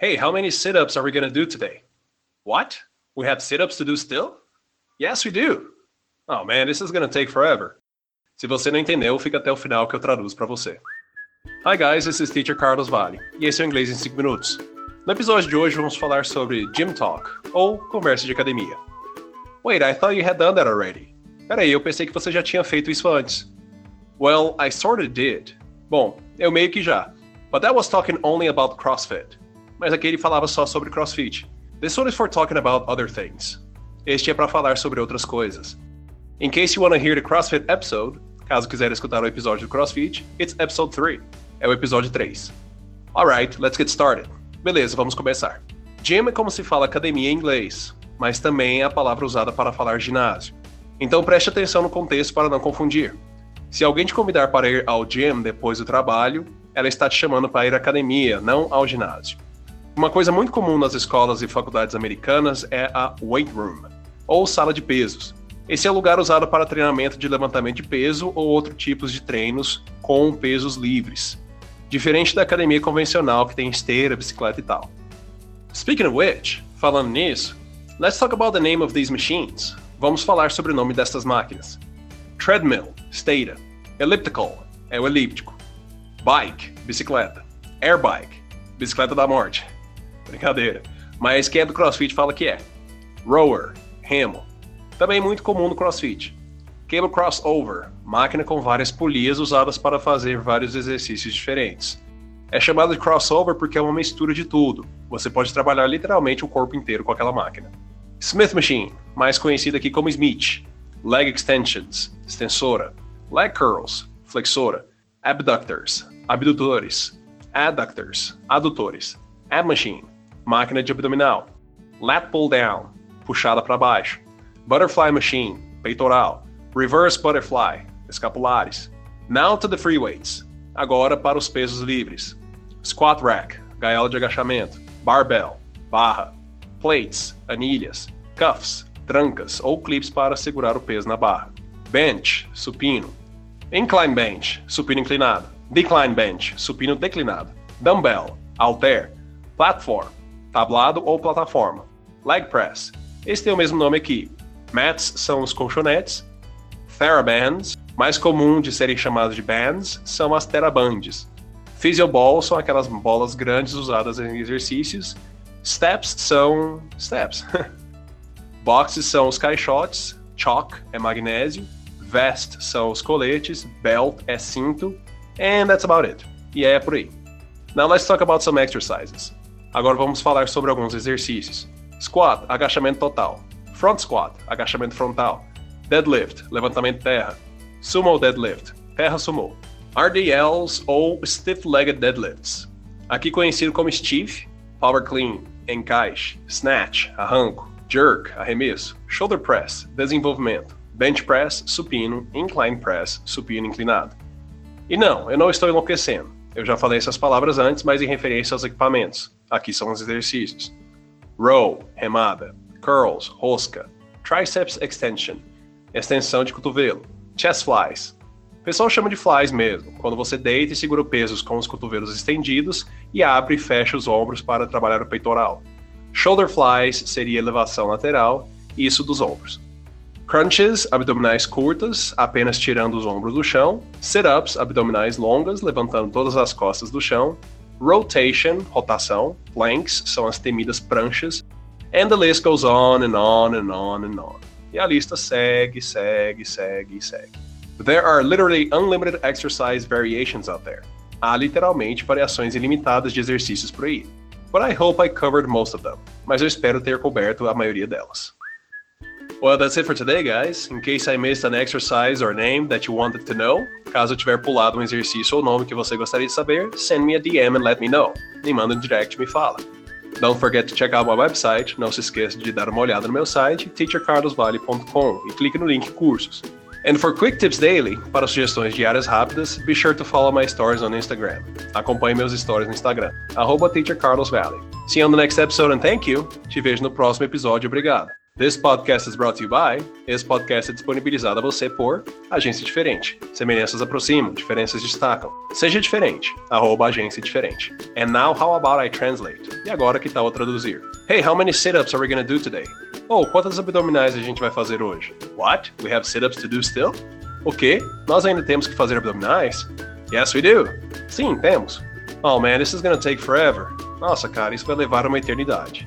Hey, how many sit ups are we going to do today? What? We have sit ups to do still? Yes, we do. Oh man, this is going to take forever. Se você não entendeu, fica até o final que eu traduzo para você. Hi guys, this is Teacher Carlos Vale, e esse é o Inglês em 5 Minutos. No episódio de hoje vamos falar sobre Gym Talk, ou conversa de academia. Wait, I thought you had done that already. Peraí, eu pensei que você já tinha feito isso antes. Well, I sorta did. Bom, eu meio que já. But that was talking only about CrossFit. Mas aqui ele falava só sobre CrossFit. This one is for talking about other things. Este é para falar sobre outras coisas. In case you want to hear the CrossFit episode, caso quiser escutar o episódio do CrossFit, it's episode 3. É o episódio 3. Alright, let's get started. Beleza, vamos começar. Gym é como se fala academia em inglês, mas também é a palavra usada para falar ginásio. Então preste atenção no contexto para não confundir. Se alguém te convidar para ir ao gym depois do trabalho, ela está te chamando para ir à academia, não ao ginásio. Uma coisa muito comum nas escolas e faculdades americanas é a weight room, ou sala de pesos. Esse é o lugar usado para treinamento de levantamento de peso ou outros tipos de treinos com pesos livres, diferente da academia convencional que tem esteira, bicicleta e tal. Speaking of which, falando nisso, let's talk about the name of these machines. Vamos falar sobre o nome destas máquinas. Treadmill, esteira. Elliptical, é o elíptico. Bike, bicicleta. Airbike, bicicleta da morte. Brincadeira. Mas quem é do CrossFit fala que é. Rower, remo. Também muito comum no CrossFit. Cable crossover, máquina com várias polias usadas para fazer vários exercícios diferentes. É chamado de crossover porque é uma mistura de tudo. Você pode trabalhar literalmente o corpo inteiro com aquela máquina. Smith Machine, mais conhecida aqui como Smith, leg extensions, extensora, leg curls, flexora, abductors, abdutores, adductors, adutores, ab machine, máquina de abdominal, lat pull down, puxada para baixo, butterfly machine, peitoral, reverse butterfly, escapulares. Now to the free weights, agora para os pesos livres. Squat rack, gaiola de agachamento, barbell, barra, plates, anilhas, cuffs, trancas ou clips para segurar o peso na barra. Bench, supino. Incline bench, supino inclinado. Decline bench, supino declinado. Dumbbell, halter. Platform, tablado ou plataforma. Leg press, esse tem o mesmo nome aqui. Mats são os colchonetes. Therabands, mais comum de serem chamados de bands, são as terabands. Physioball são aquelas bolas grandes usadas em exercícios. Steps são steps. Boxes são os caixotes, chalk é magnésio, vest são os coletes, belt é cinto, and that's about it. E é por aí. Now let's talk about some exercises. Agora vamos falar sobre alguns exercícios. Squat, agachamento total. Front squat, agachamento frontal. Deadlift, levantamento terra. Sumo deadlift, terra sumo. RDLs ou stiff-legged deadlifts. Aqui conhecido como stiff, power clean, encaixe, snatch, arranco, jerk, arremesso, shoulder press, desenvolvimento, bench press, supino, incline press, supino inclinado. E não, eu não estou enlouquecendo. Eu já falei essas palavras antes, mas em referência aos equipamentos. Aqui são os exercícios. Row, remada. Curls, rosca. Triceps extension, extensão de cotovelo. Chest flies. O pessoal chama de flies mesmo, quando você deita e segura pesos com os cotovelos estendidos e abre e fecha os ombros para trabalhar o peitoral. Shoulder flies seria elevação lateral, isso dos ombros. Crunches, abdominais curtas, apenas tirando os ombros do chão. Sit-ups, abdominais longas, levantando todas as costas do chão. Rotation, rotação. Planks são as temidas pranchas. And the list goes on and on and on and on. E a lista segue, segue, segue segue. There are literally unlimited exercise variations out there. Há literalmente variações ilimitadas de exercícios por aí but I hope I covered most of them. Mas eu espero ter coberto a maioria delas. Well, that's it for today, guys. In case I missed an exercise or name that you wanted to know, caso eu tiver pulado um exercício ou nome que você gostaria de saber, send me a DM and let me know. Me manda um direct me fala. Don't forget to check out my website. Não se esqueça de dar uma olhada no meu site, teachercarlosvale.com, e clique no link cursos. And for quick tips daily, para sugestões diárias rápidas, be sure to follow my stories on Instagram. Acompanhe meus stories no Instagram, arroba teachercarlosvalley. See you on the next episode and thank you. Te vejo no próximo episódio. Obrigado. This podcast is brought to you by. Esse podcast é disponibilizado a você por Agência Diferente. Semelhanças aproximam, diferenças destacam. Seja diferente. Arroba Agência Diferente. And now how about I translate? E agora que tal eu traduzir? Hey, how many sit-ups are we gonna do today? Oh, quantas abdominais a gente vai fazer hoje? What? We have sit-ups to do still? O quê? Nós ainda temos que fazer abdominais? Yes, we do. Sim, temos. Oh man, this is gonna take forever. Nossa, cara, isso vai levar uma eternidade.